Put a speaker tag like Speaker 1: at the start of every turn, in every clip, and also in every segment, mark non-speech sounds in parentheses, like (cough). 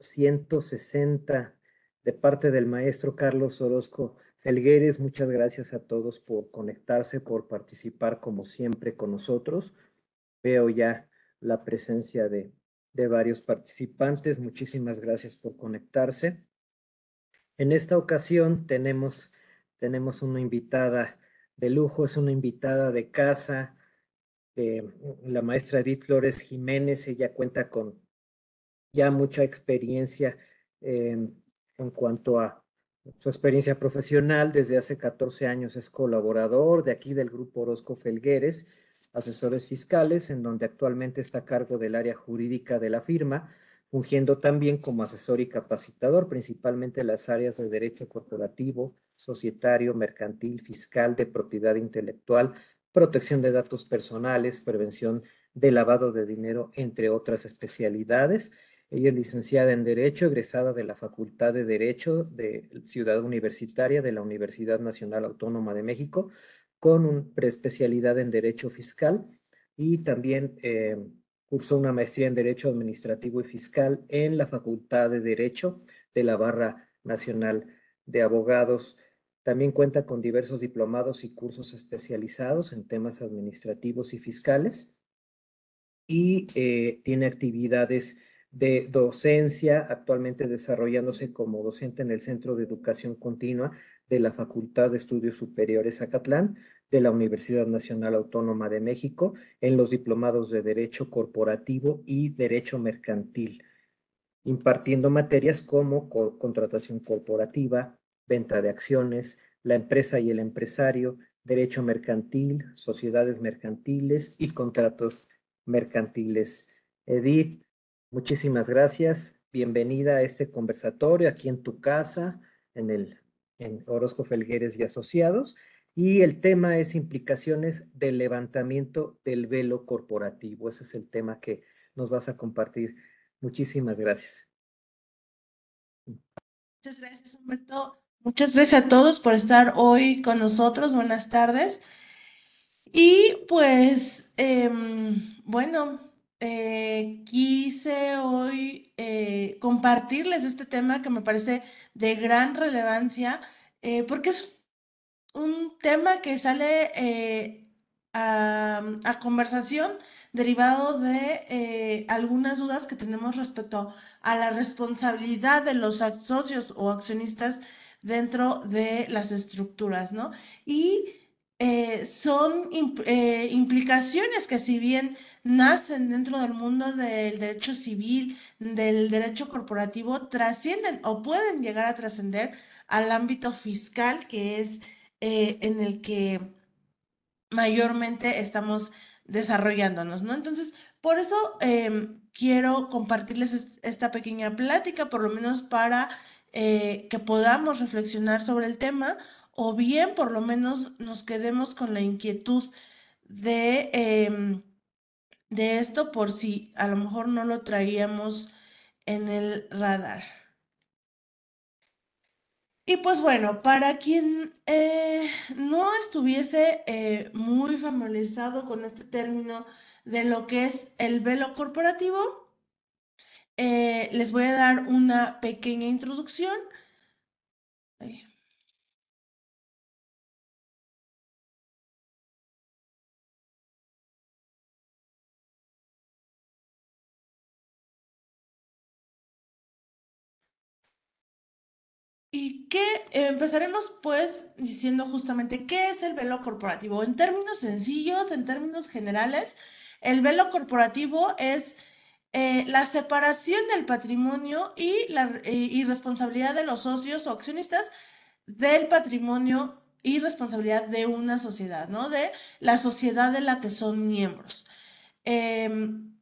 Speaker 1: 160 de parte del maestro Carlos Orozco Felgueres. Muchas gracias a todos por conectarse, por participar como siempre con nosotros. Veo ya la presencia de, de varios participantes. Muchísimas gracias por conectarse. En esta ocasión tenemos, tenemos una invitada de lujo, es una invitada de casa, eh, la maestra Edith Flores Jiménez. Ella cuenta con ya mucha experiencia en cuanto a su experiencia profesional. Desde hace 14 años es colaborador de aquí del Grupo Orozco Felgueres, asesores fiscales, en donde actualmente está a cargo del área jurídica de la firma, fungiendo también como asesor y capacitador, principalmente en las áreas de derecho corporativo, societario, mercantil, fiscal, de propiedad intelectual, protección de datos personales, prevención de lavado de dinero, entre otras especialidades. Ella es licenciada en Derecho, egresada de la Facultad de Derecho de Ciudad Universitaria de la Universidad Nacional Autónoma de México, con una preespecialidad en Derecho Fiscal y también eh, cursó una maestría en Derecho Administrativo y Fiscal en la Facultad de Derecho de la Barra Nacional de Abogados. También cuenta con diversos diplomados y cursos especializados en temas administrativos y fiscales y eh, tiene actividades de docencia, actualmente desarrollándose como docente en el Centro de Educación Continua de la Facultad de Estudios Superiores Acatlán de la Universidad Nacional Autónoma de México en los diplomados de Derecho Corporativo y Derecho Mercantil, impartiendo materias como contratación corporativa, venta de acciones, la empresa y el empresario, derecho mercantil, sociedades mercantiles y contratos mercantiles. Edith, Muchísimas gracias. Bienvenida a este conversatorio aquí en tu casa, en el Orozco Felgueres y Asociados. Y el tema es implicaciones del levantamiento del velo corporativo. Ese es el tema que nos vas a compartir. Muchísimas gracias.
Speaker 2: Muchas gracias, Humberto. Muchas gracias a todos por estar hoy con nosotros. Buenas tardes. Y pues, em, bueno, eh, quise hoy eh, compartirles este tema que me parece de gran relevancia, eh, porque es un tema que sale a, a, conversación derivado de algunas dudas que tenemos respecto a la responsabilidad de los socios o accionistas dentro de las estructuras, ¿no? Y son implicaciones que si bien nacen dentro del mundo del derecho civil, del derecho corporativo, trascienden o pueden llegar a trascender al ámbito fiscal, que es eh, en el que mayormente estamos desarrollándonos, ¿no? Entonces, por eso em, quiero compartirles esta pequeña plática, por lo menos para eh, que podamos reflexionar sobre el tema o bien por lo menos nos quedemos con la inquietud de em, de esto por si a lo mejor no lo traíamos en el radar. Y pues bueno, para quien eh, no estuviese eh, muy familiarizado con este término de lo que es el velo corporativo, eh, les voy a dar una pequeña introducción. ¿Y qué? empezaremos pues diciendo justamente qué es el velo corporativo. En términos sencillos, en términos generales, el velo corporativo es eh, la separación del patrimonio y la responsabilidad de los socios o accionistas del patrimonio y responsabilidad de una sociedad, ¿no? De la sociedad de la que son miembros. Em,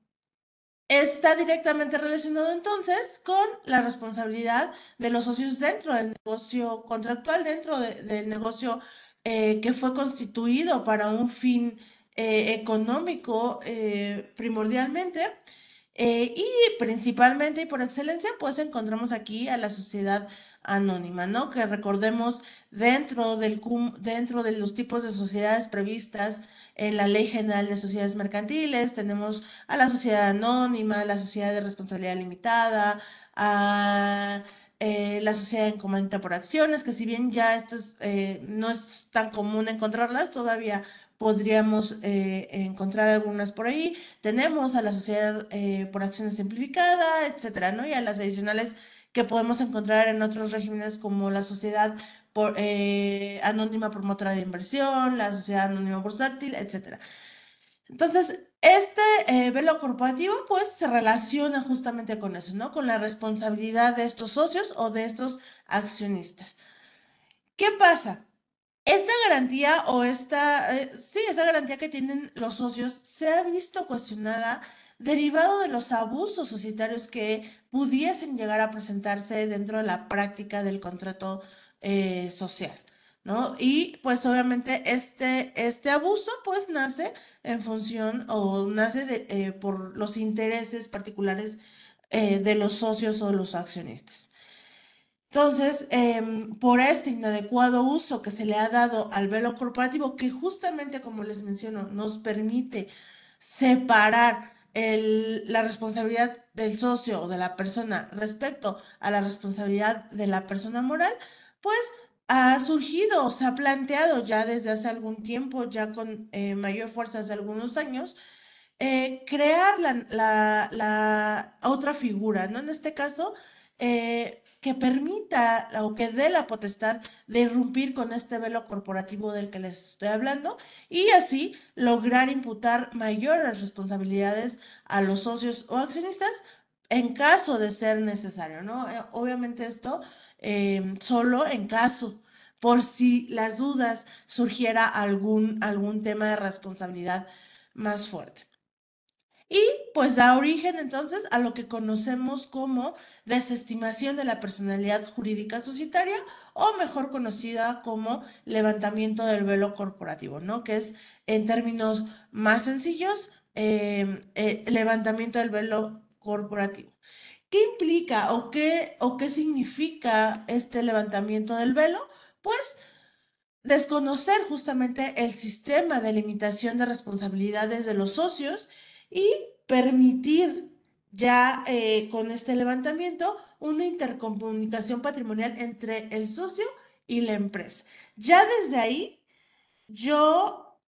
Speaker 2: está directamente relacionado entonces con la responsabilidad de los socios dentro del negocio contractual, dentro del negocio eh, que fue constituido para un fin eh, económico eh, primordialmente. Y principalmente y por excelencia, pues encontramos aquí a la sociedad anónima, ¿no? Que recordemos dentro, del, dentro de los tipos de sociedades previstas en la Ley General de Sociedades Mercantiles, tenemos a la sociedad anónima, la sociedad de responsabilidad limitada, a eh, la sociedad en comandita por acciones, que si bien ya estas, eh, no es tan común encontrarlas, todavía podríamos eh, encontrar algunas por ahí. Tenemos a la sociedad por acciones simplificada, etcétera, ¿no? Y a las adicionales que podemos encontrar en otros regímenes como la sociedad por, anónima promotora de inversión, la sociedad anónima bursátil, etcétera. Entonces, este eh, velo corporativo pues se relaciona justamente con eso, ¿no? Con la responsabilidad de estos socios o de estos accionistas. ¿Qué pasa? Esta garantía o esta, eh, sí, esa garantía que tienen los socios se ha visto cuestionada derivado de los abusos societarios que pudiesen llegar a presentarse dentro de la práctica del contrato eh, social. ¿no? Y pues obviamente este, este abuso pues nace en función o nace de, eh, por los intereses particulares eh, de los socios o los accionistas. Entonces, em, por este inadecuado uso que se le ha dado al velo corporativo, que justamente, como les menciono, nos permite separar la responsabilidad del socio o de la persona respecto a la responsabilidad de la persona moral, pues ha surgido, se ha planteado ya desde hace algún tiempo, ya con eh, mayor fuerza hace algunos años, eh, crear la, otra figura, ¿no? En este caso, eh, que permita o que dé la potestad de irrumpir con este velo corporativo del que les estoy hablando y así lograr imputar mayores responsabilidades a los socios o accionistas en caso de ser necesario, ¿no? obviamente esto Em, solo en caso, por si las dudas surgiera algún, algún tema de responsabilidad más fuerte. Y pues da origen entonces a lo que conocemos como desestimación de la personalidad jurídica societaria o mejor conocida como levantamiento del velo corporativo, ¿no? Que es en términos más sencillos, em, eh, levantamiento del velo corporativo. ¿Qué implica o qué, o qué significa este levantamiento del velo? Pues desconocer justamente el sistema de limitación de responsabilidades de los socios y permitir ya eh, con este levantamiento una intercomunicación patrimonial entre el socio y la empresa. Ya desde ahí yo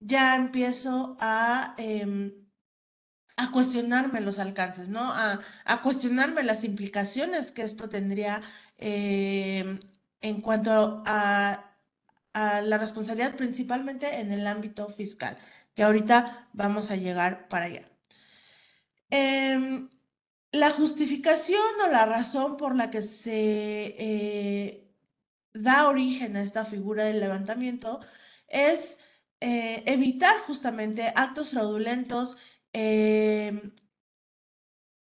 Speaker 2: ya empiezo a em, a cuestionarme los alcances, ¿no? A, cuestionarme las implicaciones que esto tendría eh, en cuanto a, la responsabilidad principalmente en el ámbito fiscal, que ahorita vamos a llegar para allá. Em, la justificación o la razón por la que se eh, da origen a esta figura del levantamiento es eh, evitar justamente actos fraudulentos Em,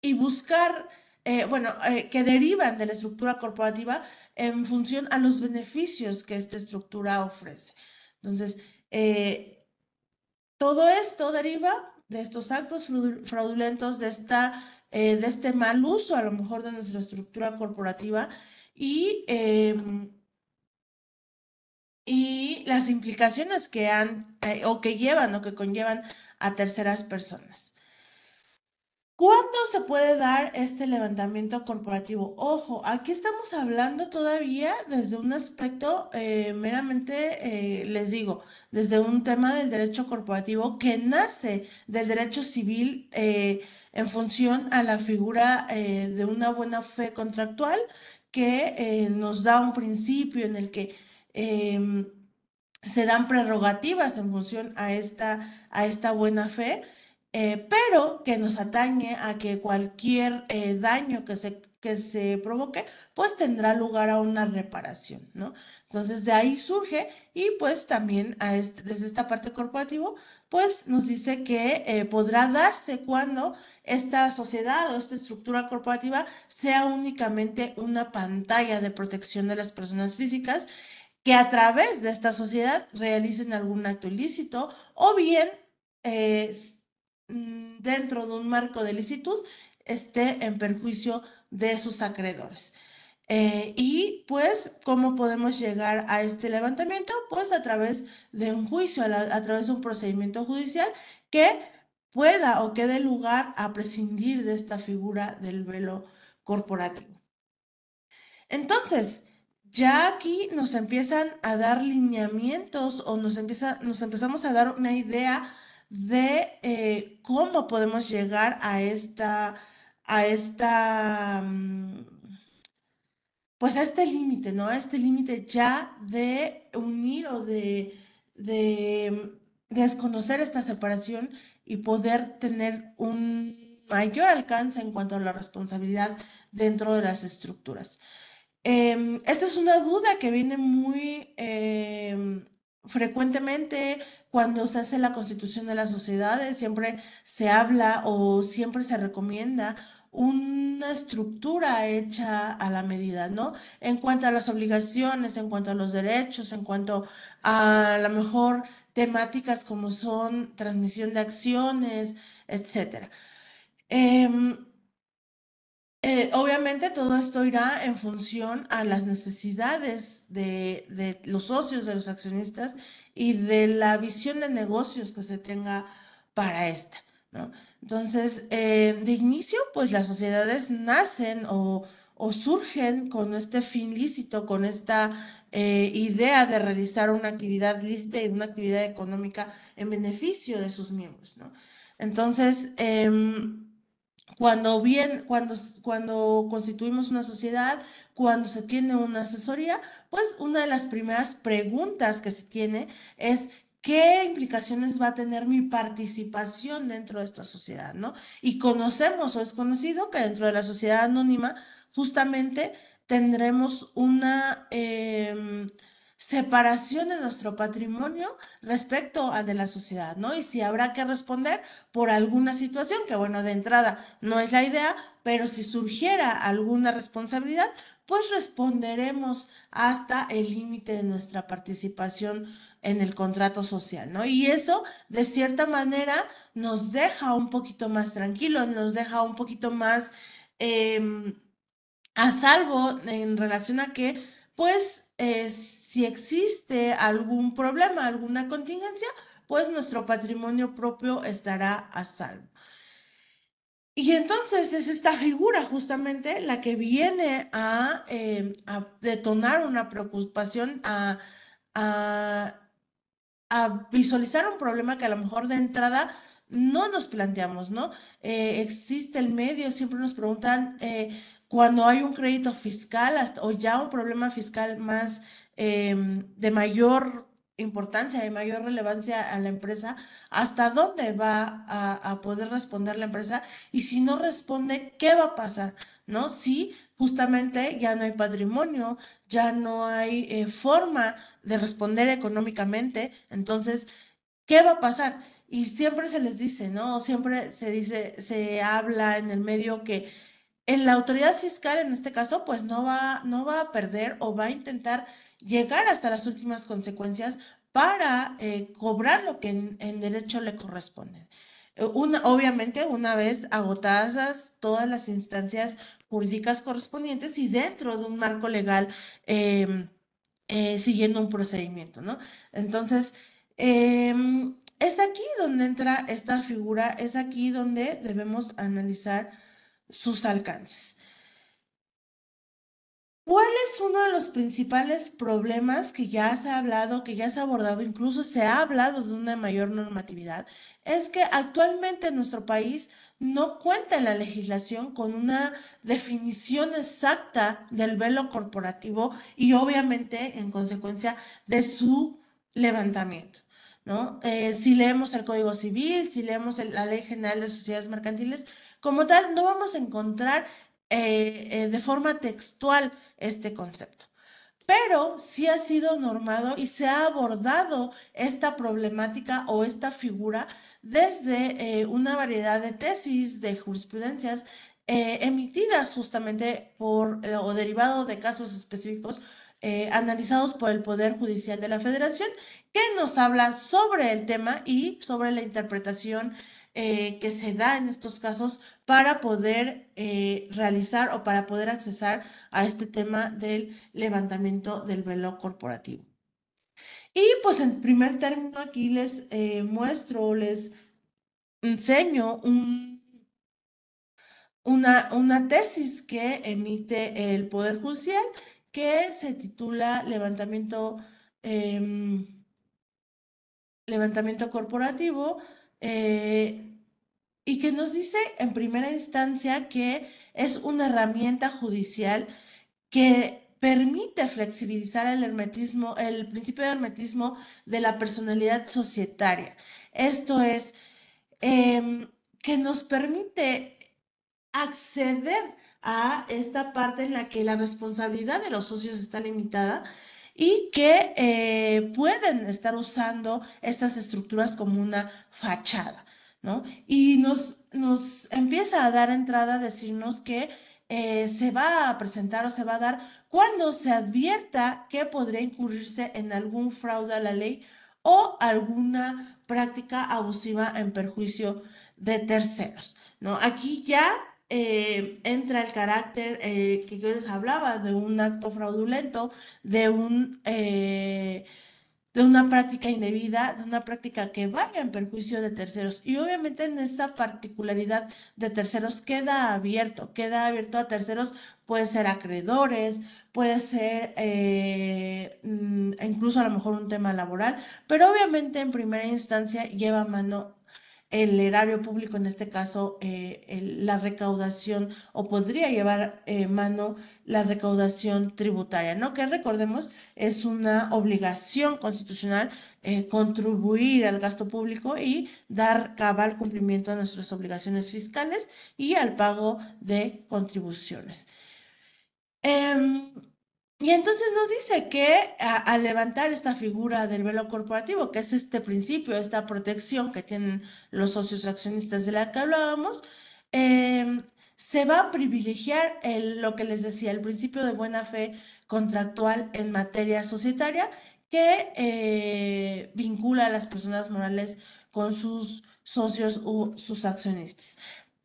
Speaker 2: y buscar, eh, bueno, que derivan de la estructura corporativa en función a los beneficios que esta estructura ofrece. Entonces, todo esto deriva de estos actos fraudulentos, de, esta, de este mal uso a lo mejor de nuestra estructura corporativa y, em, y las implicaciones que han o que llevan o que conllevan a terceras personas. ¿Cuándo se puede dar este levantamiento corporativo? Ojo, aquí estamos hablando todavía desde un aspecto eh, meramente, eh, les digo, desde un tema del derecho corporativo que nace del derecho civil eh, en función a la figura de una buena fe contractual que nos da un principio en el que em, se dan prerrogativas en función a esta, a esta buena fe, eh, pero que nos atañe a que cualquier eh, daño que se, que se provoque, pues tendrá lugar a una reparación, ¿no? Entonces de ahí surge y pues también a este, desde esta parte corporativa, pues nos dice que eh, podrá darse cuando esta sociedad o esta estructura corporativa sea únicamente una pantalla de protección de las personas físicas que a través de esta sociedad realicen algún acto ilícito o bien dentro de un marco de licitud esté en perjuicio de sus acreedores. Eh, y pues, ¿cómo podemos llegar a este levantamiento? Pues a través de un juicio, a, través de un procedimiento judicial que pueda o que dé lugar a prescindir de esta figura del velo corporativo. Entonces, ya aquí nos empiezan a dar lineamientos o nos, empieza, nos empezamos a dar una idea de eh, cómo podemos llegar a esta, a esta, mm, pues a este límite, ¿no? A este límite ya de unir o de, de desconocer esta separación y poder tener un mayor alcance en cuanto a la responsabilidad dentro de las estructuras. Em, esta es una duda que viene muy em, frecuentemente cuando se hace la constitución de las sociedades, siempre se habla o siempre se recomienda una estructura hecha a la medida, ¿no? En cuanto a las obligaciones, en cuanto a los derechos, en cuanto a la mejor temáticas como son transmisión de acciones, etcétera. Em, eh, obviamente todo esto irá en función a las necesidades de, los socios, de los accionistas y de la visión de negocios que se tenga para esta. Entonces, eh, de inicio, pues las sociedades nacen o, surgen con este fin lícito, con esta eh, idea de realizar una actividad lícita y una actividad económica en beneficio de sus miembros. Entonces, em, cuando, bien, cuando, cuando constituimos una sociedad, cuando se tiene una asesoría, pues una de las primeras preguntas que se tiene es qué implicaciones va a tener mi participación dentro de esta sociedad, ¿no? Y conocemos o es conocido que dentro de la sociedad anónima justamente tendremos una... Em, separación de nuestro patrimonio respecto al de la sociedad, ¿no? Y si habrá que responder por alguna situación, que bueno, de entrada no es la idea, pero si surgiera alguna responsabilidad, pues responderemos hasta el límite de nuestra participación en el contrato social, ¿no? Y eso, de cierta manera, nos deja un poquito más tranquilos, nos deja un poquito más em, a salvo en relación a que, pues, si existe algún problema, alguna contingencia, pues nuestro patrimonio propio estará a salvo. Y entonces es esta figura justamente la que viene a, em, detonar una preocupación, a, visualizar un problema que a lo mejor de entrada no nos planteamos, ¿no? Eh, existe el medio, siempre nos preguntan, eh, cuando hay un crédito fiscal o ya un problema fiscal más em, de mayor importancia, de mayor relevancia a la empresa, hasta dónde va a, poder responder la empresa y si no responde, ¿qué va a pasar? ¿No? Si justamente ya no hay patrimonio, ya no hay eh, forma de responder económicamente, entonces, ¿qué va a pasar? Y siempre se les dice, ¿no? Siempre se dice, se habla en el medio que la autoridad fiscal, en este caso, pues no va, no va a perder o va a intentar llegar hasta las últimas consecuencias para eh, cobrar lo que en, derecho le corresponde. Eh, una, obviamente, una vez agotadas todas las instancias jurídicas correspondientes y dentro de un marco legal em, eh, siguiendo un procedimiento, ¿no? Entonces, em, es aquí donde entra esta figura, es aquí donde debemos analizar sus alcances. ¿Cuál es uno de los principales problemas que ya se ha hablado, que ya se ha abordado, incluso se ha hablado de una mayor normatividad? Es que actualmente en nuestro país no cuenta en la legislación con una definición exacta del velo corporativo y obviamente en consecuencia de su levantamiento. ¿no? Eh, si leemos el Código Civil, si leemos la Ley General de Sociedades Mercantiles, como tal, no vamos a encontrar eh, eh, de forma textual este concepto. Pero sí ha sido normado y se ha abordado esta problemática o esta figura desde eh, una variedad de tesis, de jurisprudencias emitidas justamente por o derivado de casos específicos analizados por el Poder Judicial de la Federación, que nos habla sobre el tema y sobre la interpretación eh, que se da en estos casos para poder eh, realizar o para poder accesar a este tema del levantamiento del velo corporativo. Y pues en primer término aquí les eh, muestro, les enseño un, una, una tesis que emite el Poder Judicial que se titula Levantamiento, em, levantamiento Corporativo eh, y que nos dice en primera instancia que es una herramienta judicial que permite flexibilizar el hermetismo, el principio de hermetismo de la personalidad societaria. Esto es, em, que nos permite acceder a esta parte en la que la responsabilidad de los socios está limitada y que eh, pueden estar usando estas estructuras como una fachada, ¿no? Y nos, nos empieza a dar entrada a decirnos que eh, se va a presentar o se va a dar cuando se advierta que podría incurrirse en algún fraude a la ley o alguna práctica abusiva en perjuicio de terceros, ¿no? Aquí ya eh, entra el carácter eh, que yo les hablaba de un acto fraudulento, de un eh, de una práctica indebida, de una práctica que vaya en perjuicio de terceros. Y obviamente en esa particularidad de terceros queda abierto, queda abierto a terceros, puede ser acreedores, puede ser mm, incluso a lo mejor un tema laboral, pero obviamente en primera instancia lleva mano el erario público, en este caso eh, la recaudación, o podría llevar eh, mano la recaudación tributaria, ¿no? Que recordemos es una obligación constitucional eh, contribuir al gasto público y dar cabal cumplimiento a nuestras obligaciones fiscales y al pago de contribuciones. Em, y entonces nos dice que al levantar esta figura del velo corporativo, que es este principio, esta protección que tienen los socios accionistas de la que hablábamos, em, se va a privilegiar lo que les decía, el principio de buena fe contractual en materia societaria que eh, vincula a las personas morales con sus socios o sus accionistas.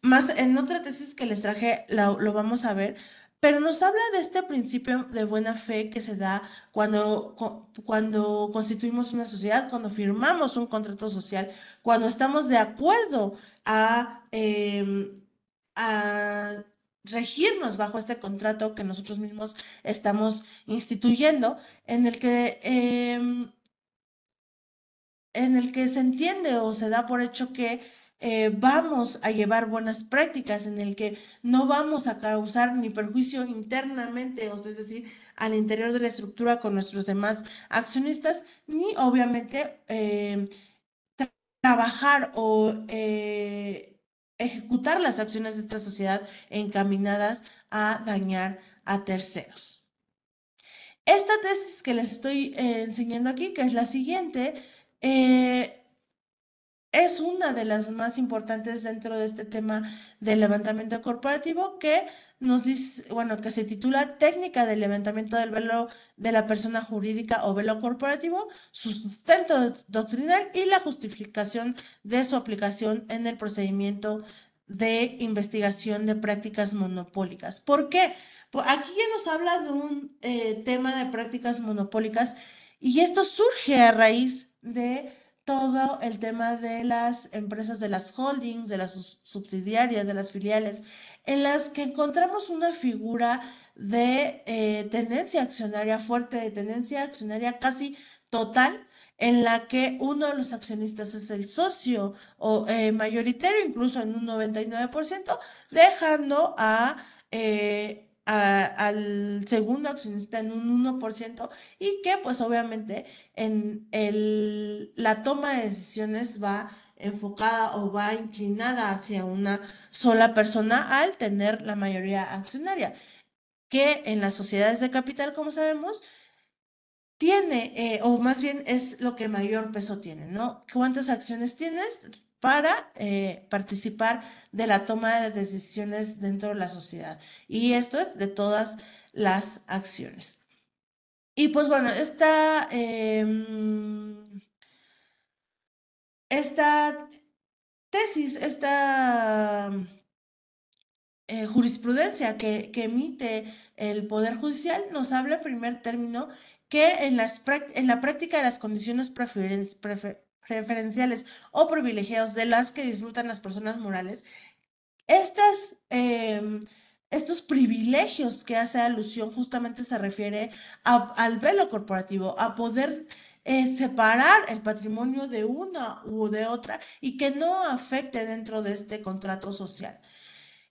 Speaker 2: Más en otra tesis que les traje, lo vamos a ver, pero nos habla de este principio de buena fe que se da cuando, cuando constituimos una sociedad, cuando firmamos un contrato social, cuando estamos de acuerdo a, em, a regirnos bajo este contrato que nosotros mismos estamos instituyendo, en el que, em, en el que se entiende o se da por hecho que eh, vamos a llevar buenas prácticas en el que no vamos a causar ni perjuicio internamente, o sea, es decir, al interior de la estructura con nuestros demás accionistas, ni obviamente eh, trabajar o eh, ejecutar las acciones de esta sociedad encaminadas a dañar a terceros. Esta tesis que les estoy enseñando aquí, que es la siguiente, es una de las más importantes dentro de este tema del levantamiento corporativo que nos dice, bueno, que se titula Técnica del levantamiento del velo de la persona jurídica o velo corporativo, su sustento doctrinal y la justificación de su aplicación en el procedimiento de investigación de prácticas monopólicas. ¿Por qué? Pues aquí ya nos habla de un eh, tema de prácticas monopólicas y esto surge a raíz de todo el tema de las empresas de las holdings, de las subsidiarias, de las filiales, en las que encontramos una figura de eh, tendencia accionaria fuerte, de tendencia accionaria casi total, en la que uno de los accionistas es el socio o eh, mayoritario, incluso en un 99%, dejando a eh, al segundo accionista en un 1% y que pues obviamente en el, la toma de decisiones va enfocada o va inclinada hacia una sola persona al tener la mayoría accionaria, que en las sociedades de capital, como sabemos, tiene, eh, o más bien es lo que mayor peso tiene, ¿no? ¿Cuántas acciones tienes? Para eh, participar de la toma de decisiones dentro de la sociedad. Y esto es de todas las acciones. Y pues bueno, esta, em, esta tesis, esta eh, jurisprudencia que, emite el Poder Judicial nos habla en primer término que en, las, en la práctica de las condiciones preferenciales o privilegiados de las que disfrutan las personas morales, estas, em, estos privilegios que hace alusión justamente se refiere al velo corporativo, a poder eh, separar el patrimonio de una u de otra y que no afecte dentro de este contrato social.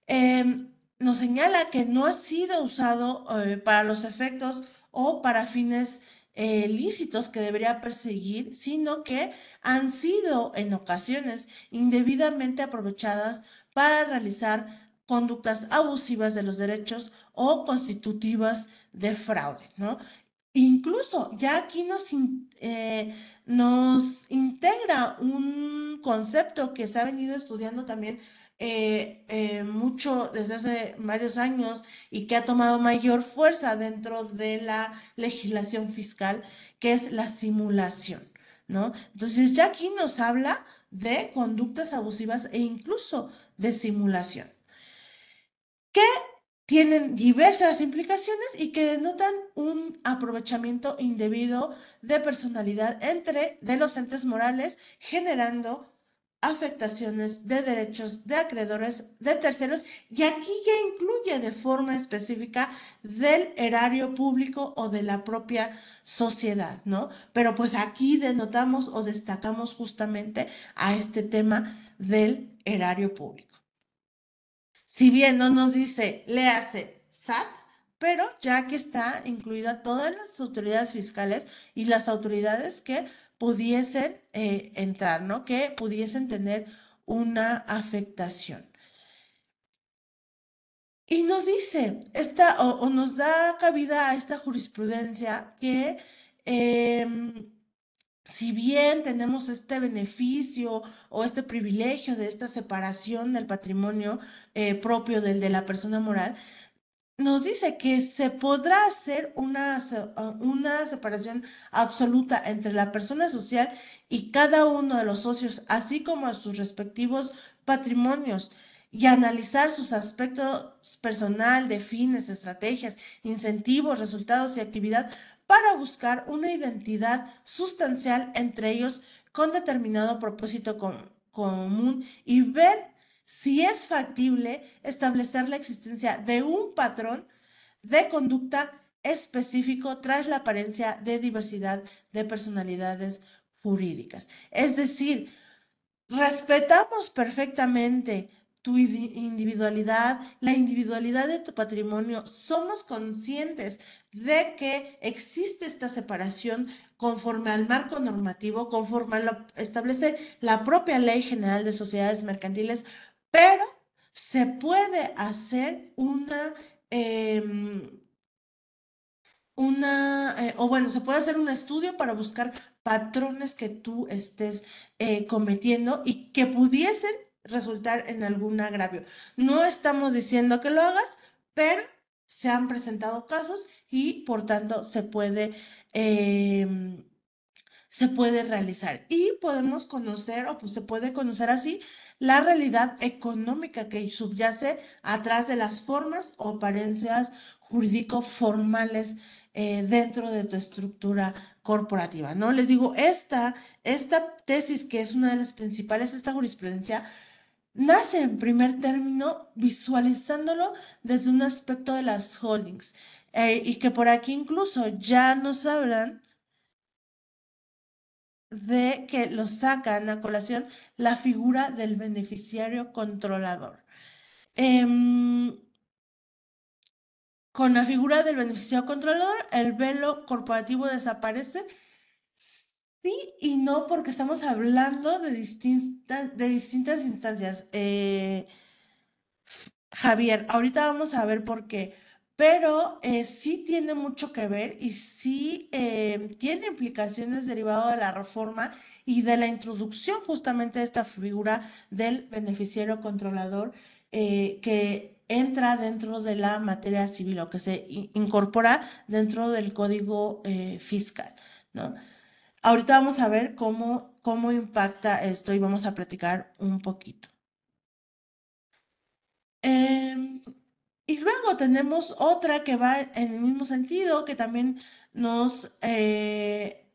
Speaker 2: Em, nos señala que no ha sido usado eh, para los efectos o para fines eh, lícitos que debería perseguir, sino que han sido en ocasiones indebidamente aprovechadas para realizar conductas abusivas de los derechos o constitutivas de fraude, ¿no? Incluso ya aquí nos, eh, nos integra un concepto que se ha venido estudiando también eh, eh, mucho desde hace varios años y que ha tomado mayor fuerza dentro de la legislación fiscal, que es la simulación, ¿no? Entonces ya aquí nos habla de conductas abusivas e incluso de simulación, que tienen diversas implicaciones y que denotan un aprovechamiento indebido de personalidad entre de los entes morales, generando afectaciones de derechos de acreedores de terceros y aquí ya incluye de forma específica del erario público o de la propia sociedad, ¿no? Pero pues aquí denotamos o destacamos justamente a este tema del erario público. Si bien no nos dice, léase SAT, pero ya que está incluida todas las autoridades fiscales y las autoridades que pudiesen eh, entrar, ¿no? Que pudiesen tener una afectación. Y nos dice, esta, o, nos da cabida a esta jurisprudencia que em, si bien tenemos este beneficio o este privilegio de esta separación del patrimonio eh, propio del de la persona moral, nos dice que se podrá hacer una, ah, una separación absoluta entre la persona social y cada uno de los socios, así como sus respectivos patrimonios, y analizar sus aspectos personal de fines, estrategias, incentivos, resultados y actividad para buscar una identidad sustancial entre ellos con determinado propósito común y ver si es factible establecer la existencia de un patrón de conducta específico tras la apariencia de diversidad de personalidades jurídicas. Es decir, respetamos perfectamente tu individualidad, la individualidad de tu patrimonio, somos conscientes de que existe esta separación conforme al marco normativo, conforme lo establece la propia Ley General de Sociedades Mercantiles, pero se puede hacer una, em, una, eh, o bueno, se puede hacer un estudio para buscar patrones que tú estés eh, cometiendo y que pudiesen resultar en algún agravio. No estamos diciendo que lo hagas, pero se han presentado casos y por tanto se puede, em, se puede realizar. Y podemos conocer, o pues se puede conocer así, la realidad económica que subyace atrás de las formas o apariencias jurídico-formales eh, dentro de tu estructura corporativa, ¿no? Les digo, esta, esta tesis, que es una de las principales, esta jurisprudencia, nace en primer término visualizándolo desde un aspecto de las holdings eh, y que por aquí incluso ya nos hablan de que lo sacan a colación la figura del beneficiario controlador. Em, con la figura del beneficiario controlador, el velo corporativo desaparece Sí y no, porque estamos hablando de distintas, de distintas instancias. Eh, Javier, ahorita vamos a ver por qué, pero eh, sí tiene mucho que ver y sí eh, tiene implicaciones derivadas de la reforma y de la introducción justamente de esta figura del beneficiario controlador que entra dentro de la materia civil o que se incorpora dentro del código fiscal, ¿no? ahorita vamos a ver cómo, cómo impacta esto y vamos a platicar un poquito. Y luego tenemos otra que va en el mismo sentido, que también nos, eh,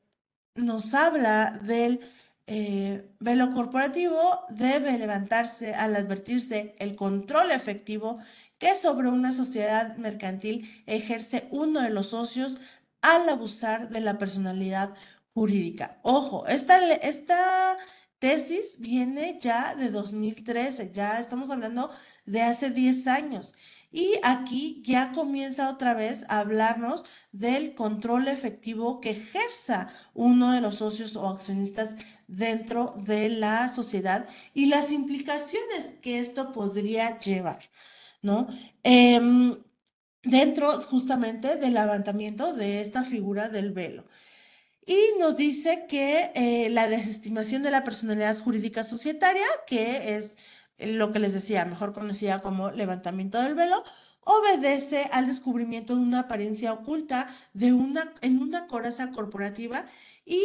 Speaker 2: nos habla del eh, velo corporativo, debe levantarse al advertirse el control efectivo que sobre una sociedad mercantil ejerce uno de los socios al abusar de la personalidad jurídica. Ojo, esta, esta tesis viene ya de 2013, ya estamos hablando de hace 10 años. Y aquí ya comienza otra vez a hablarnos del control efectivo que ejerza uno de los socios o accionistas dentro de la sociedad y las implicaciones que esto podría llevar, ¿no? Em, dentro justamente del levantamiento de esta figura del velo. Y nos dice que eh, la desestimación de la personalidad jurídica societaria, que es lo que les decía, mejor conocida como levantamiento del velo, obedece al descubrimiento de una apariencia oculta de una, en una coraza corporativa y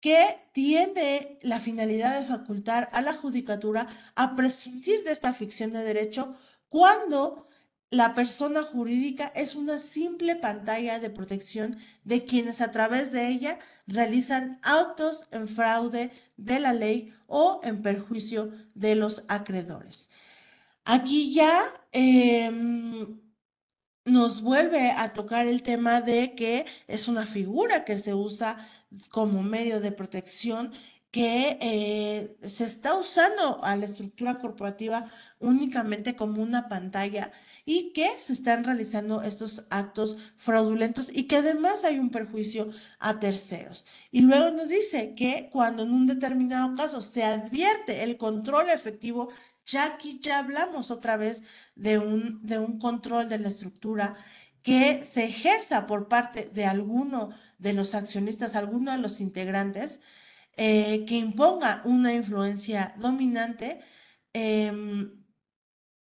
Speaker 2: que tiene la finalidad de facultar a la judicatura a prescindir de esta ficción de derecho cuando la persona jurídica es una simple pantalla de protección de quienes a través de ella realizan autos en fraude de la ley o en perjuicio de los acreedores. Aquí ya em, nos vuelve a tocar el tema de que es una figura que se usa como medio de protección que eh, se está usando a la estructura corporativa únicamente como una pantalla y que se están realizando estos actos fraudulentos y que además hay un perjuicio a terceros. Y luego nos dice que cuando en un determinado caso se advierte el control efectivo, ya aquí ya hablamos otra vez de un, de un control de la estructura que se ejerza por parte de alguno de los accionistas, alguno de los integrantes, eh, que imponga una influencia dominante, em,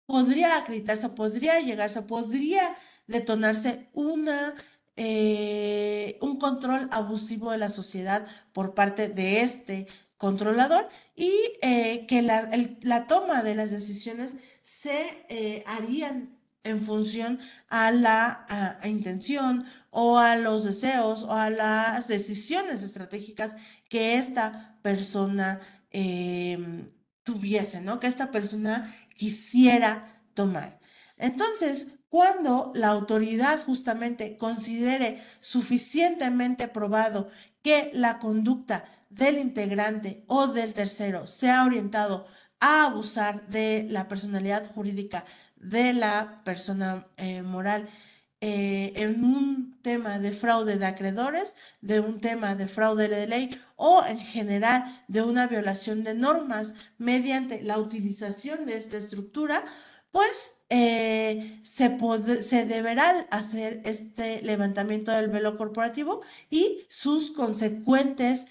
Speaker 2: podría acreditarse, podría llegarse, podría detonarse una, eh, un control abusivo de la sociedad por parte de este controlador y eh, que la, la, toma de las decisiones se harían en función a la intención o a los deseos o a las decisiones estratégicas que esta persona em, tuviese, ¿no? Que esta persona quisiera tomar. Entonces, cuando la autoridad justamente considere suficientemente probado que la conducta del integrante o del tercero sea orientado a abusar de la personalidad jurídica de la persona eh, moral eh, en un tema de fraude de acreedores, de un tema de fraude de ley o en general de una violación de normas mediante la utilización de esta estructura, pues eh, se, se deberá hacer este levantamiento del velo corporativo y sus consecuentes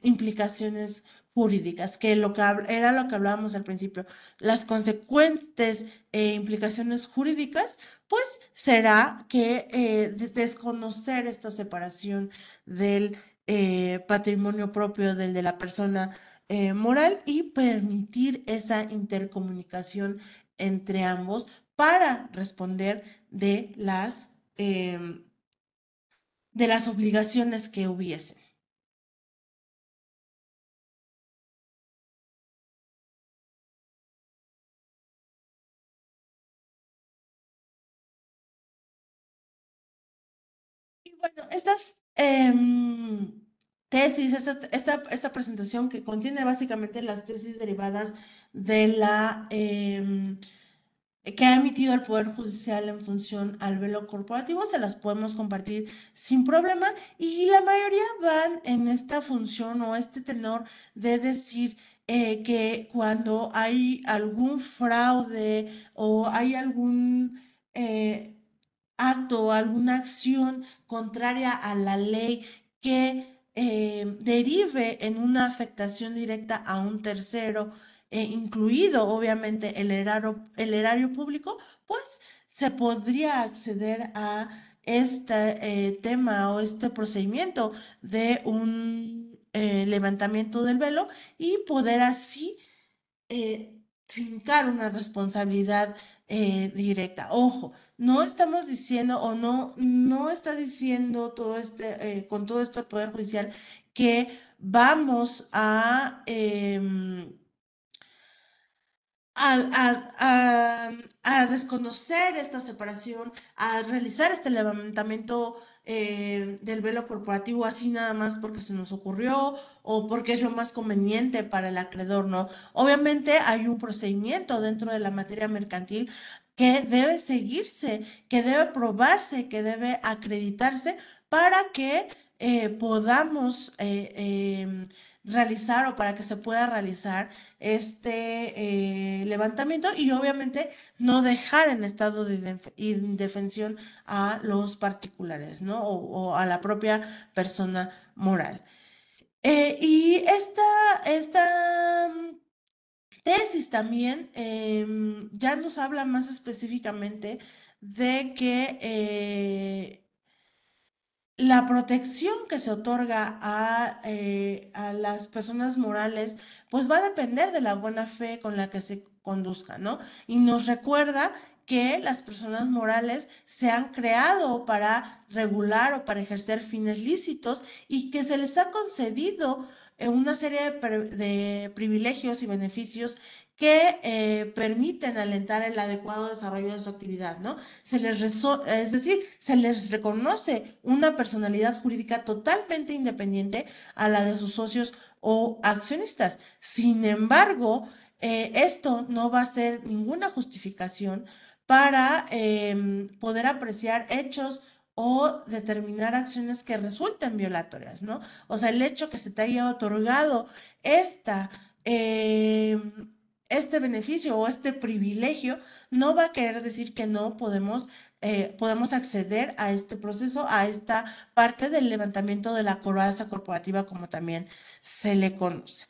Speaker 2: implicaciones jurídicas, que, lo que era lo que hablábamos al principio. Las consecuentes eh, implicaciones jurídicas, pues será que eh, desconocer esta separación del eh, patrimonio propio del de la persona moral y permitir esa intercomunicación entre ambos para responder de las, em, de las obligaciones que hubiesen. Bueno, estas em, tesis, esta, esta, presentación que contiene básicamente las tesis derivadas de la em, que ha emitido el Poder Judicial en función al velo corporativo, se las podemos compartir sin problema y la mayoría van en esta función o este tenor de decir eh, que cuando hay algún fraude o hay algún... Eh, acto o alguna acción contraria a la ley que eh, derive en una afectación directa a un tercero, eh, incluido obviamente el erario, el erario público, pues se podría acceder a este tema o este procedimiento de un eh, levantamiento del velo y poder así eh, fincar una responsabilidad directa. Ojo, no estamos diciendo o no, no está diciendo todo este, con todo esto el Poder Judicial que vamos a em, a, desconocer esta separación, a realizar este levantamiento eh, del velo corporativo así nada más porque se nos ocurrió o porque es lo más conveniente para el acreedor, ¿no? Obviamente hay un procedimiento dentro de la materia mercantil que debe seguirse, que debe probarse, que debe acreditarse para que eh, podamos eh, em, realizar o para que se pueda realizar este eh, levantamiento y obviamente no dejar en estado de indefensión a los particulares, ¿no? O, a la propia persona moral. Y esta, esta mm, tesis también em, ya nos habla más específicamente de que la protección que se otorga eh, a, las personas morales, pues va a depender de la buena fe con la que se conduzca, ¿no? Y nos recuerda que las personas morales se han creado para regular o para ejercer fines lícitos y que se les ha concedido eh, una serie de privilegios y beneficios que eh, permiten alentar el adecuado desarrollo de su actividad, ¿no? Se les es decir, se les reconoce una personalidad jurídica totalmente independiente a la de sus socios o accionistas. Sin embargo, eh, esto no va a ser ninguna justificación para em, poder apreciar hechos o determinar acciones que resulten violatorias, ¿no? O sea, el hecho que se te haya otorgado esta em, este beneficio o este privilegio no va a querer decir que no podemos, eh, acceder a este proceso, a esta parte del levantamiento de la coraza corporativa, como también se le conoce.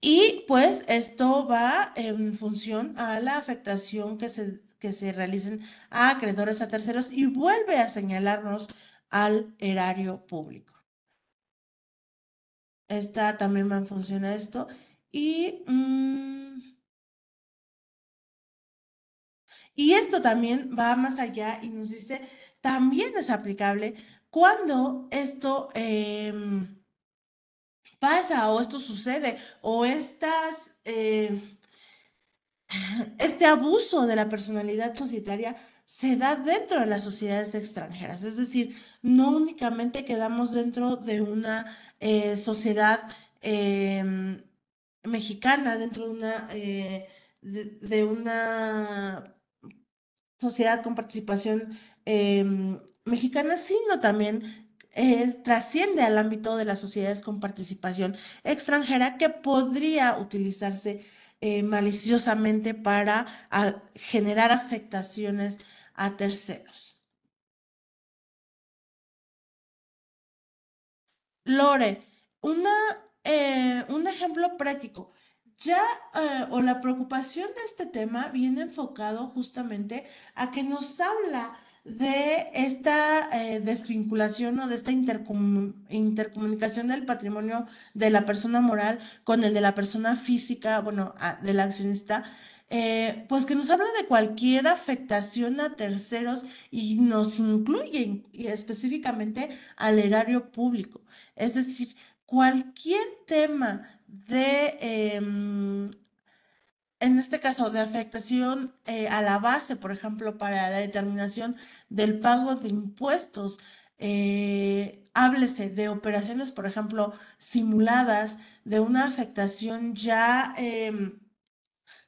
Speaker 2: Y pues esto va en función a la afectación que se, que se realicen a acreedores a terceros y vuelve a señalarnos al erario público. Esta también va en función a esto. Mm, y, esto también va más allá y nos dice, también es aplicable cuando esto em, pasa o esto sucede o estas, eh, (sighs) este abuso de la personalidad societaria se da dentro de las sociedades extranjeras. Es decir, no únicamente quedamos dentro de una eh, sociedad em, mexicana, dentro de una, eh, de, una sociedad con participación em, mexicana, sino también eh, trasciende al ámbito de las sociedades con participación extranjera que podría utilizarse eh, maliciosamente para generar afectaciones a terceros. Lore, una eh, un ejemplo práctico. Ya, eh, o la preocupación de este tema viene enfocado justamente a que nos habla de esta eh, desvinculación o de esta intercomunicación del patrimonio de la persona moral con el de la persona física, bueno, del accionista, pues que nos habla de cualquier afectación a terceros y nos incluye específicamente al erario público. Es decir, cualquier tema de, em, en este caso, de afectación eh, a la base, por ejemplo, para la determinación del pago de impuestos, eh, háblese de operaciones, por ejemplo, simuladas, de una afectación ya em,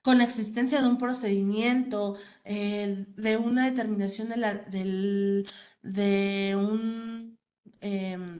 Speaker 2: con la existencia de un procedimiento, eh, de una determinación de, la, de un em,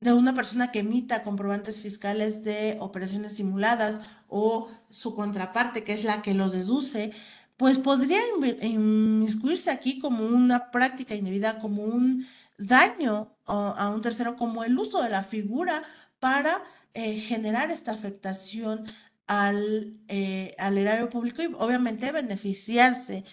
Speaker 2: de una persona que emita comprobantes fiscales de operaciones simuladas o su contraparte, que es la que los deduce, pues podría inmiscuirse aquí como una práctica indebida, como un daño a un tercero, como el uso de la figura para eh, generar esta afectación al, eh, al erario público y obviamente beneficiarse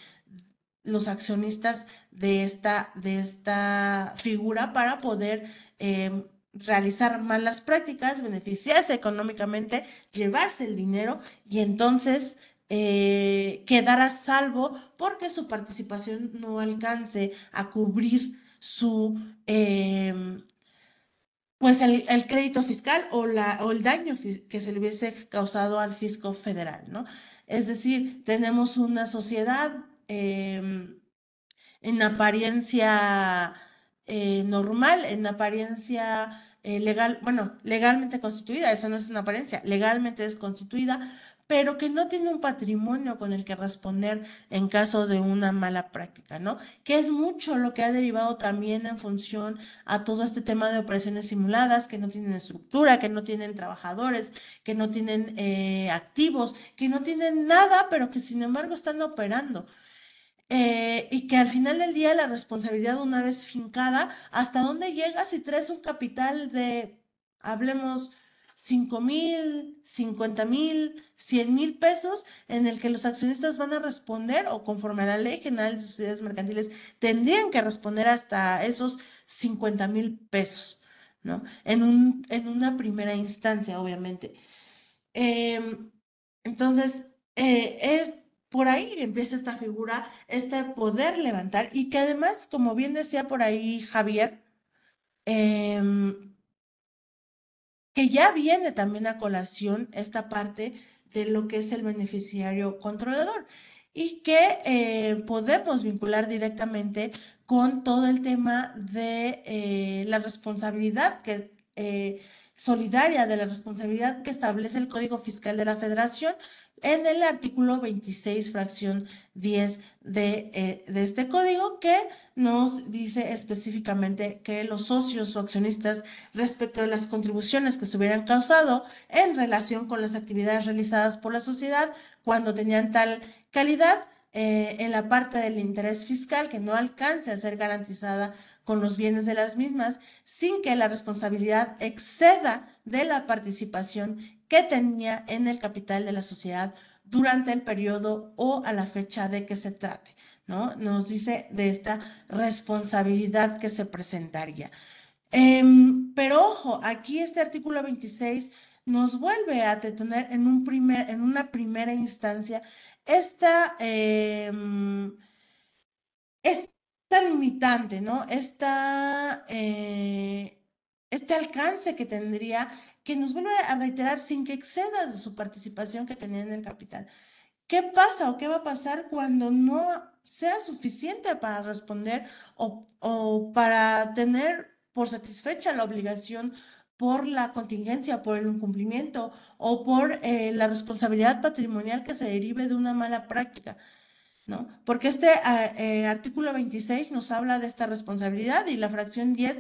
Speaker 2: los accionistas de esta, de esta figura para poder em, realizar malas prácticas, beneficiarse económicamente, llevarse el dinero y entonces eh, quedar a salvo porque su participación no alcance a cubrir su, em, pues el, crédito fiscal o, la, o el daño que se le hubiese causado al fisco federal, ¿no? Es decir, tenemos una sociedad em, en apariencia eh, normal, en apariencia eh, legal, bueno, legalmente constituida, eso no es una apariencia, legalmente es constituida, pero que no tiene un patrimonio con el que responder en caso de una mala práctica, ¿no? Que es mucho lo que ha derivado también en función a todo este tema de operaciones simuladas, que no tienen estructura, que no tienen trabajadores, que no tienen eh, activos, que no tienen nada, pero que sin embargo están operando. Eh, y que al final del día la responsabilidad una vez fincada, ¿hasta dónde llega si traes un capital de, hablemos, 5 mil, 50 mil, 100 mil pesos en el que los accionistas van a responder o conforme a la ley general de sociedades mercantiles tendrían que responder hasta esos 50 mil pesos, ¿no? En, un, en una primera instancia, obviamente. Em, entonces, eh, por ahí empieza esta figura, este poder levantar y que además, como bien decía por ahí Javier, eh, que ya viene también a colación esta parte de lo que es el beneficiario controlador y que eh, podemos vincular directamente con todo el tema de eh, la responsabilidad que eh, solidaria de la responsabilidad que establece el Código Fiscal de la Federación en el artículo 26, fracción 10 de, eh, de, este código, que nos dice específicamente que los socios o accionistas respecto de las contribuciones que se hubieran causado en relación con las actividades realizadas por la sociedad cuando tenían tal calidad, eh, en la parte del interés fiscal que no alcance a ser garantizada con los bienes de las mismas sin que la responsabilidad exceda de la participación que tenía en el capital de la sociedad durante el periodo o a la fecha de que se trate, ¿no? Nos dice de esta responsabilidad que se presentaría. Em, pero ojo, aquí este artículo 26 nos vuelve a detener en, un primer, en una primera instancia esta, em, esta limitante, ¿no? Esta, eh, este alcance que tendría, que nos vuelve a reiterar sin que exceda de su participación que tenía en el capital. ¿Qué pasa o qué va a pasar cuando no sea suficiente para responder o, o para tener por satisfecha la obligación por la contingencia, por el incumplimiento o por eh, la responsabilidad patrimonial que se derive de una mala práctica. ¿No? Porque este eh, artículo 26 nos habla de esta responsabilidad y la fracción 10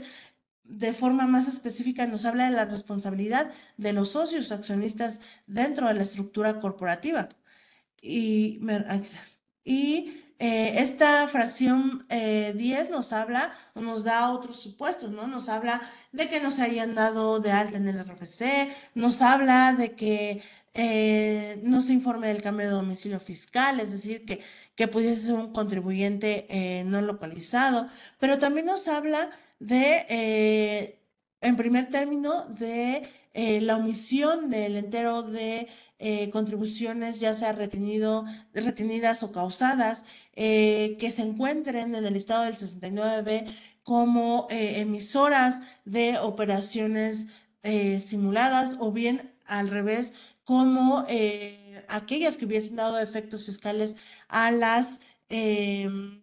Speaker 2: de forma más específica nos habla de la responsabilidad de los socios accionistas dentro de la estructura corporativa. Y, y eh, esta fracción 10 eh, nos habla nos da otros supuestos, ¿no? Nos habla de que no se hayan dado de alta en el RFC, nos habla de que eh, no se informe del cambio de domicilio fiscal, es decir, que, que pudiese ser un contribuyente no localizado, pero también nos habla de, en primer término, de la omisión del entero de eh, contribuciones, ya sea retenido, retenidas o causadas, eh, que se encuentren en el estado del 69B como eh, emisoras de operaciones simuladas o bien al revés, como aquellas que hubiesen dado efectos fiscales a las em,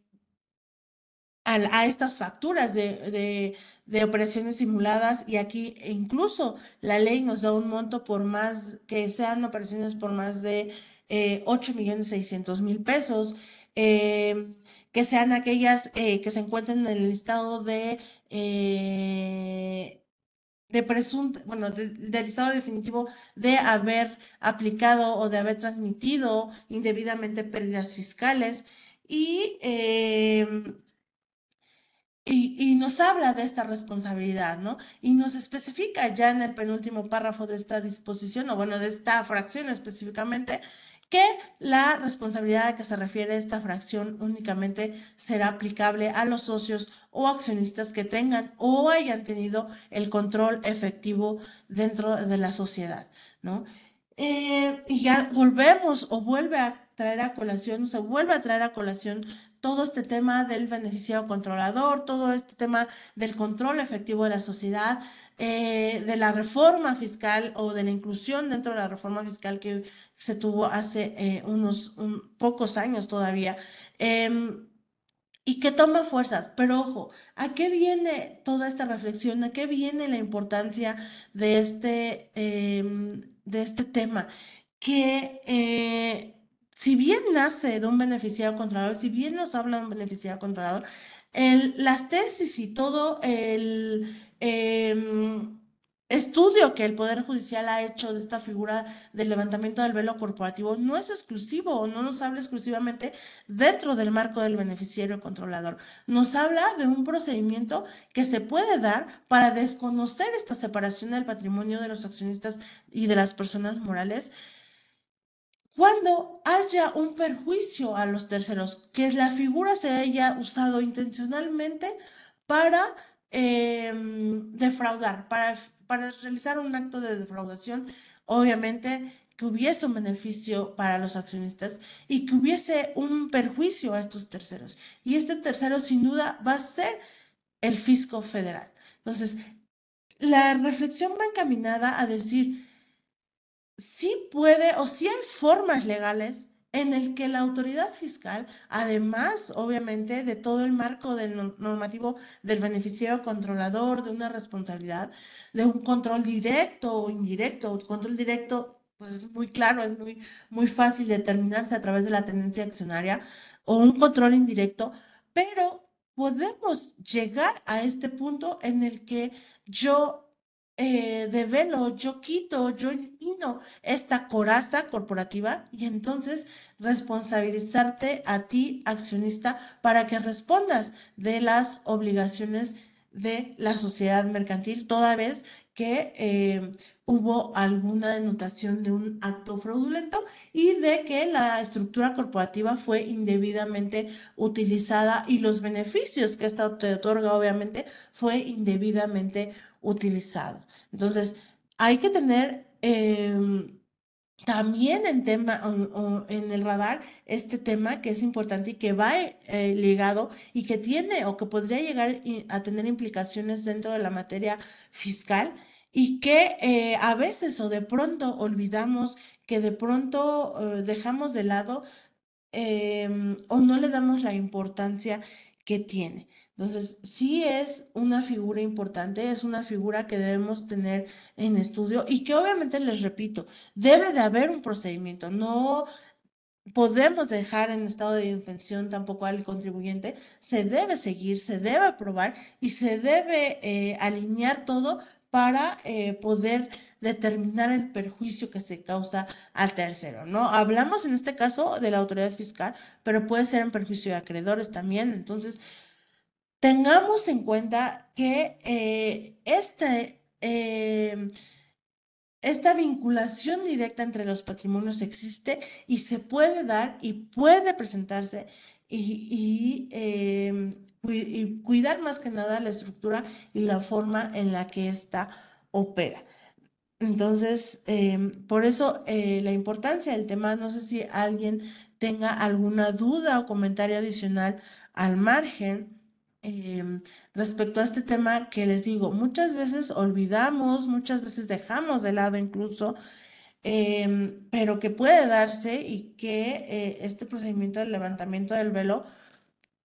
Speaker 2: a, estas facturas de, de, operaciones simuladas y aquí incluso la ley nos da un monto por más que sean operaciones por más de eh, 8 millones 600 mil pesos, em, que sean aquellas eh, que se encuentren en el listado de... De presunto, bueno, del estado definitivo de haber aplicado o de haber transmitido indebidamente pérdidas fiscales y em, y, nos habla de esta responsabilidad, ¿no? Y nos especifica ya en el penúltimo párrafo de esta disposición, o bueno, de esta fracción específicamente, que la responsabilidad a que se refiere esta fracción únicamente será aplicable a los socios o accionistas que tengan o hayan tenido el control efectivo dentro de la sociedad, ¿no? Eh, y ya volvemos o vuelve a traer a colación, se vuelve a traer a colación todo este tema del beneficiario controlador, todo este tema del control efectivo de la sociedad, eh, de la reforma fiscal o de la inclusión dentro de la reforma fiscal que se tuvo hace eh, unos pocos años todavía. Em, y que toma fuerzas. Pero ojo, ¿a qué viene toda esta reflexión? ¿A qué viene la importancia de este, em, de este tema? Que eh, si bien nace de un beneficiario controlador, si bien nos habla de un beneficiario controlador, las tesis y todo el em, estudio que el Poder Judicial ha hecho de esta figura del levantamiento del velo corporativo no es exclusivo, no nos habla exclusivamente dentro del marco del beneficiario controlador. Nos habla de un procedimiento que se puede dar para desconocer esta separación del patrimonio de los accionistas y de las personas morales cuando haya un perjuicio a los terceros, que la figura se haya usado intencionalmente para em, defraudar, para, para realizar un acto de defraudación, obviamente que hubiese un beneficio para los accionistas y que hubiese un perjuicio a estos terceros. Y este tercero sin duda va a ser el fisco federal. Entonces, la reflexión va encaminada a decir, sí puede o sí hay formas legales en el que la autoridad fiscal, además, obviamente, de todo el marco del normativo del beneficiario controlador, de una responsabilidad, de un control directo o indirecto, control directo, pues es muy claro, es muy, muy fácil determinarse a través de la tendencia accionaria, o un control indirecto, pero podemos llegar a este punto en el que yo eh, develo, yo quito, yo elimino esta coraza corporativa y entonces responsabilizarte a ti, accionista, para que respondas de las obligaciones de la sociedad mercantil, toda vez que eh, hubo alguna denotación de un acto fraudulento y de que la estructura corporativa fue indebidamente utilizada y los beneficios que esta te otorga, obviamente, fue indebidamente utilizado. Entonces, hay que tener em, también en, tema, en el radar este tema que es importante y que va eh, ligado y que tiene o que podría llegar a tener implicaciones dentro de la materia fiscal y que eh, a veces o de pronto olvidamos, que de pronto eh, dejamos de lado em, o no le damos la importancia que tiene. Entonces, sí es una figura importante, es una figura que debemos tener en estudio y que obviamente, les repito, debe de haber un procedimiento, no podemos dejar en estado de indefensión tampoco al contribuyente, se debe seguir, se debe aprobar y se debe eh, alinear todo para eh, poder determinar el perjuicio que se causa al tercero, ¿no? Hablamos en este caso de la autoridad fiscal, pero puede ser en perjuicio de acreedores también, entonces tengamos en cuenta que eh, este, eh, esta vinculación directa entre los patrimonios existe y se puede dar y puede presentarse y, em, cuidar más que nada la estructura y la forma en la que ésta opera. Entonces, em, por eso eh, la importancia del tema, no sé si alguien tenga alguna duda o comentario adicional al margen. Em, respecto a este tema que les digo, muchas veces olvidamos, muchas veces dejamos de lado incluso, em, pero que puede darse y que eh, este procedimiento de levantamiento del velo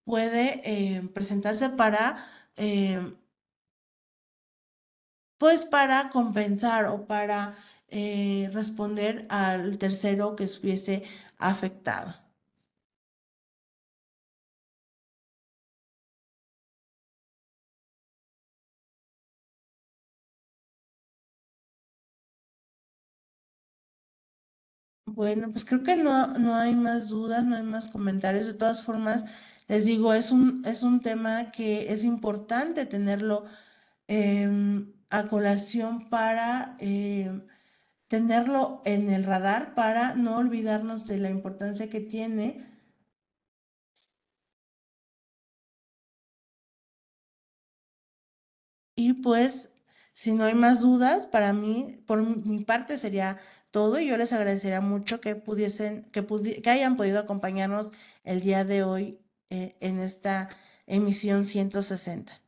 Speaker 2: puede em, presentarse para, pues para compensar o para eh, responder al tercero que estuviese afectado. Bueno, pues creo que no, no hay más dudas, no hay más comentarios. De todas formas, les digo, es un, es un tema que es importante tenerlo em, a colación para em, tenerlo en el radar para no olvidarnos de la importancia que tiene Y pues, si no hay más dudas, para mí, por mi parte sería todo y yo les agradecería mucho que pudiesen, que, que hayan podido acompañarnos el día de hoy eh, en esta emisión 160.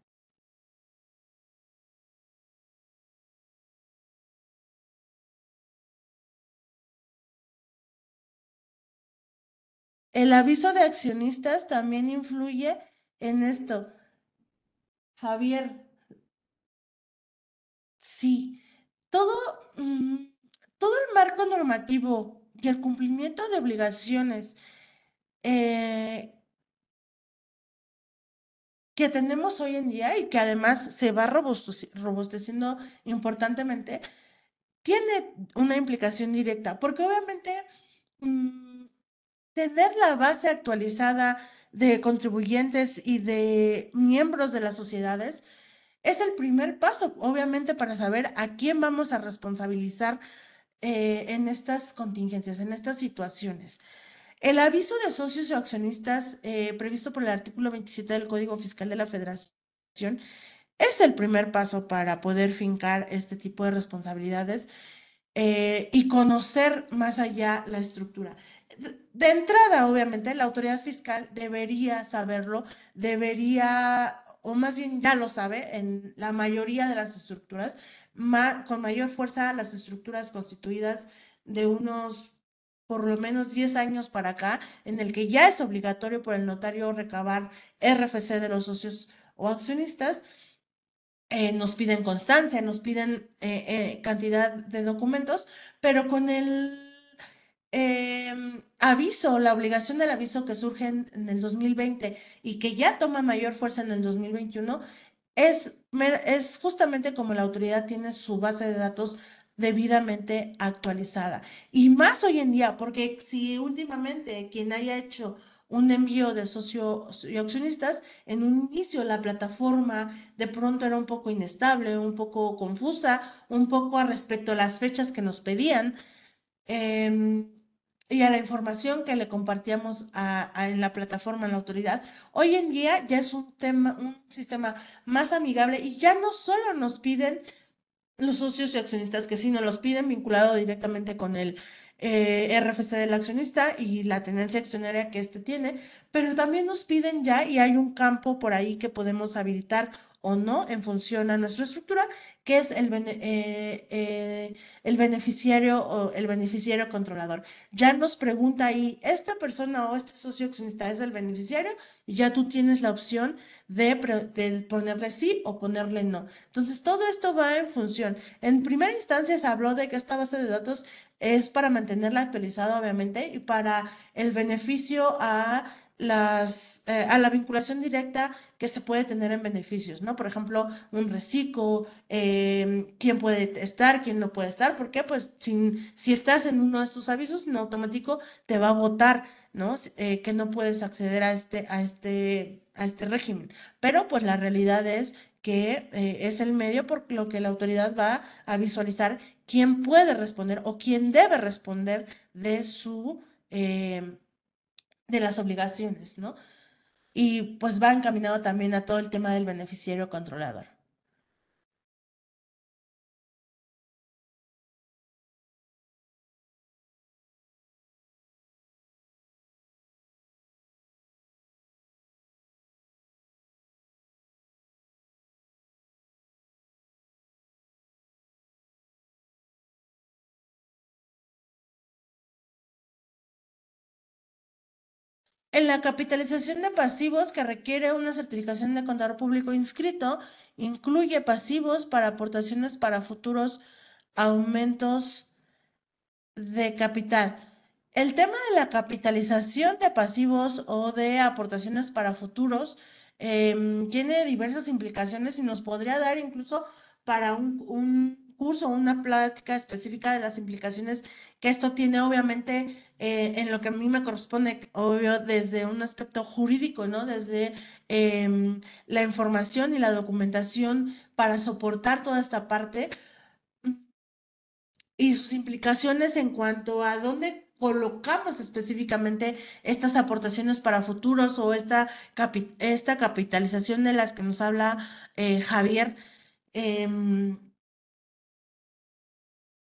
Speaker 2: El aviso de accionistas también influye en esto. Javier, Sí, todo, mm, todo el marco normativo y el cumplimiento de obligaciones eh, que tenemos hoy en día y que además se va robusteciendo importantemente, tiene una implicación directa, porque obviamente mm, tener la base actualizada de contribuyentes y de miembros de las sociedades es el primer paso, obviamente, para saber a quién vamos a responsabilizar eh, en estas contingencias, en estas situaciones. El aviso de socios y accionistas eh, previsto por el artículo 27 del Código Fiscal de la Federación es el primer paso para poder fincar este tipo de responsabilidades eh, y conocer más allá la estructura. De entrada, obviamente, la autoridad fiscal debería saberlo, debería o más bien ya lo sabe, en la mayoría de las estructuras, con mayor fuerza las estructuras constituidas de unos por lo menos 10 años para acá, en el que ya es obligatorio por el notario recabar RFC de los socios o accionistas, eh, nos piden constancia, nos piden eh, eh, cantidad de documentos, pero con el Em, aviso, la obligación del aviso que surge en, el 2020 y que ya toma mayor fuerza en el 2021, es, es justamente como la autoridad tiene su base de datos debidamente actualizada. Y más hoy en día, porque si últimamente quien haya hecho un envío de socios y accionistas, en un inicio la plataforma de pronto era un poco inestable, un poco confusa, un poco a respecto a las fechas que nos pedían. Em, y a la información que le compartíamos en la plataforma, en la autoridad, hoy en día ya es un tema, un sistema más amigable y ya no solo nos piden los socios y accionistas, que sí nos los piden vinculado directamente con el eh, RFC del accionista y la tenencia accionaria que éste tiene, pero también nos piden ya y hay un campo por ahí que podemos habilitar o no en función a nuestra estructura, que es el, eh, eh, el beneficiario o el beneficiario controlador. Ya nos pregunta ahí, ¿esta persona o este socio accionista es el beneficiario? Y ya tú tienes la opción de, de ponerle sí o ponerle no. Entonces, todo esto va en función. En primera instancia se habló de que esta base de datos es para mantenerla actualizada, obviamente, y para el beneficio a las, eh, a la vinculación directa que se puede tener en beneficios, ¿no? Por ejemplo, un reciclo, em, quién puede estar, quién no puede estar, ¿por qué? Pues si, si estás en uno de estos avisos, en automático te va a votar, ¿no? Eh, que no puedes acceder a este, a este, a este régimen. Pero pues la realidad es que eh, es el medio por lo que la autoridad va a visualizar quién puede responder o quién debe responder de su em, de las obligaciones, ¿no? Y pues va encaminado también a todo el tema del beneficiario controlador. En la capitalización de pasivos que requiere una certificación de contador público inscrito, incluye pasivos para aportaciones para futuros aumentos de capital. El tema de la capitalización de pasivos o de aportaciones para futuros em, tiene diversas implicaciones y nos podría dar incluso para un curso, una plática específica de las implicaciones que esto tiene, obviamente, eh, en lo que a mí me corresponde, obvio, desde un aspecto jurídico, ¿no? Desde em, la información y la documentación para soportar toda esta parte. y sus implicaciones en cuanto a dónde colocamos específicamente estas aportaciones para futuros o esta, esta capitalización de las que nos habla eh, Javier. Em,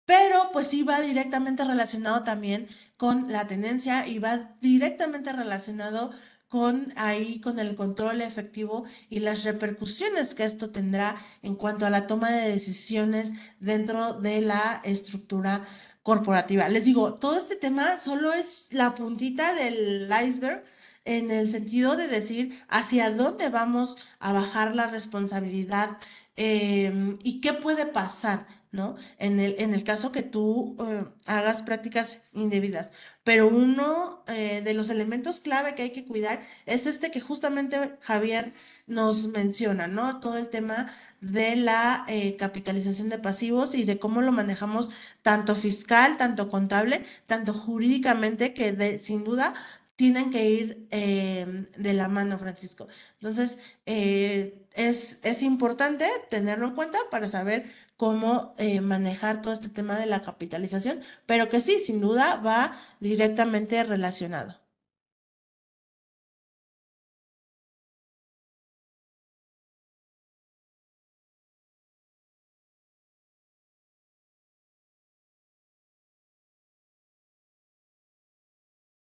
Speaker 2: pero pues sí va directamente relacionado también con la tenencia y va directamente relacionado con ahí con el control efectivo y las repercusiones que esto tendrá en cuanto a la toma de decisiones dentro de la estructura corporativa. Les digo, todo este tema solo es la puntita del iceberg en el sentido de decir hacia dónde vamos a bajar la responsabilidad em, y qué puede pasar ¿no? En el, en el caso que tú eh, hagas prácticas indebidas. Pero uno eh, de los elementos clave que hay que cuidar es este que justamente Javier nos menciona, ¿no? Todo el tema de la eh, capitalización de pasivos y de cómo lo manejamos tanto fiscal, tanto contable, tanto jurídicamente, que sin duda tienen que ir de la mano, Francisco. Entonces, es, es importante tenerlo en cuenta para saber cómo eh, manejar todo este tema de la capitalización, pero que sí, sin duda va directamente relacionado.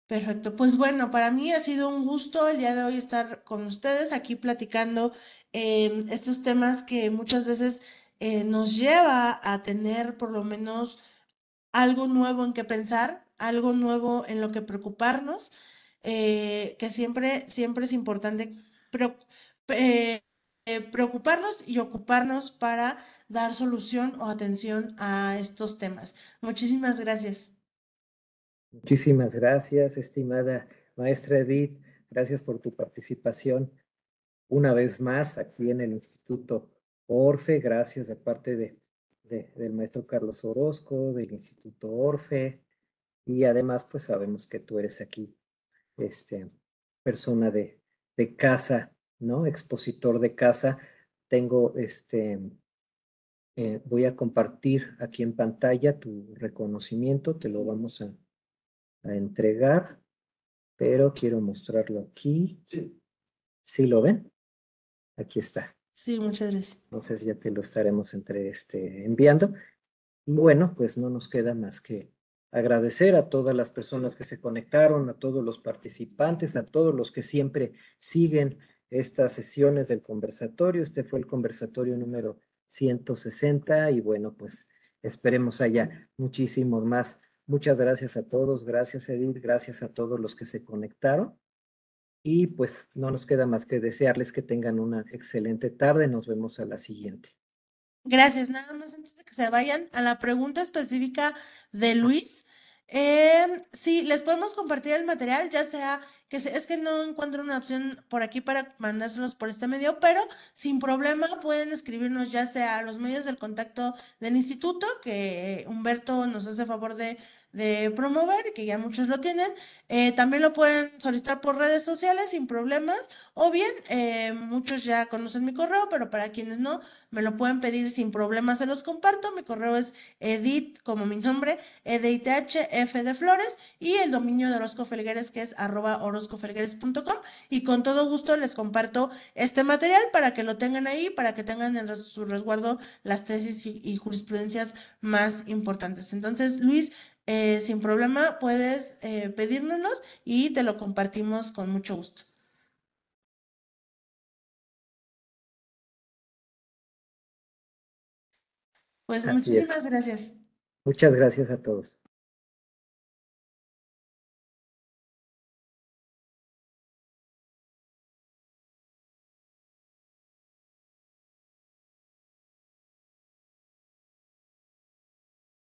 Speaker 2: Perfecto, pues bueno, para mí ha sido un gusto el día de hoy estar con ustedes aquí platicando eh, estos temas que muchas veces eh, nos lleva a tener por lo menos algo nuevo en que pensar, algo nuevo en lo que preocuparnos, eh, que siempre, siempre es importante eh, preocuparnos y ocuparnos para dar solución o atención a estos temas. Muchísimas gracias.
Speaker 1: Muchísimas gracias, estimada maestra Edith. Gracias por tu participación una vez más aquí en el Instituto Orfe, gracias de parte de, del maestro Carlos Orozco, del Instituto Orfe, y además pues sabemos que tú eres aquí, este, persona de, de casa, ¿no? Expositor de casa. Tengo este, eh, voy a compartir aquí en pantalla tu reconocimiento, te lo vamos a, a entregar, pero quiero mostrarlo aquí. Sí. ¿Sí lo ven? Aquí está.
Speaker 2: Sí, muchas gracias.
Speaker 1: Entonces ya te lo estaremos entre este, enviando. Y bueno, pues no nos queda más que agradecer a todas las personas que se conectaron, a todos los participantes, a todos los que siempre siguen estas sesiones del conversatorio. Este fue el conversatorio número 160 y bueno, pues esperemos haya muchísimos más. Muchas gracias a todos, gracias Edith, gracias a todos los que se conectaron. Y pues no nos queda más que desearles que tengan una excelente tarde. Nos vemos a la siguiente.
Speaker 2: Gracias. Nada más antes de que se vayan a la pregunta específica de Luis. Eh, sí, les podemos compartir el material, ya sea que es que no encuentro una opción por aquí para mandárselos por este medio, pero sin problema pueden escribirnos ya sea a los medios del contacto del instituto, que Humberto nos hace favor de de promover, que ya muchos lo tienen. Eh, también lo pueden solicitar por redes sociales sin problemas, o bien eh, muchos ya conocen mi correo, pero para quienes no, me lo pueden pedir sin problemas, se los comparto. Mi correo es edit, como mi nombre, edith f de flores, y el dominio de Orozco Felgueres, que es arroba orozcofelgueres.com, y con todo gusto les comparto este material para que lo tengan ahí, para que tengan en su resguardo las tesis y jurisprudencias más importantes. Entonces, Luis, eh, sin problema puedes eh, pedírnoslos y te lo compartimos con mucho gusto. Pues muchísimas gracias.
Speaker 1: Muchas gracias a todos.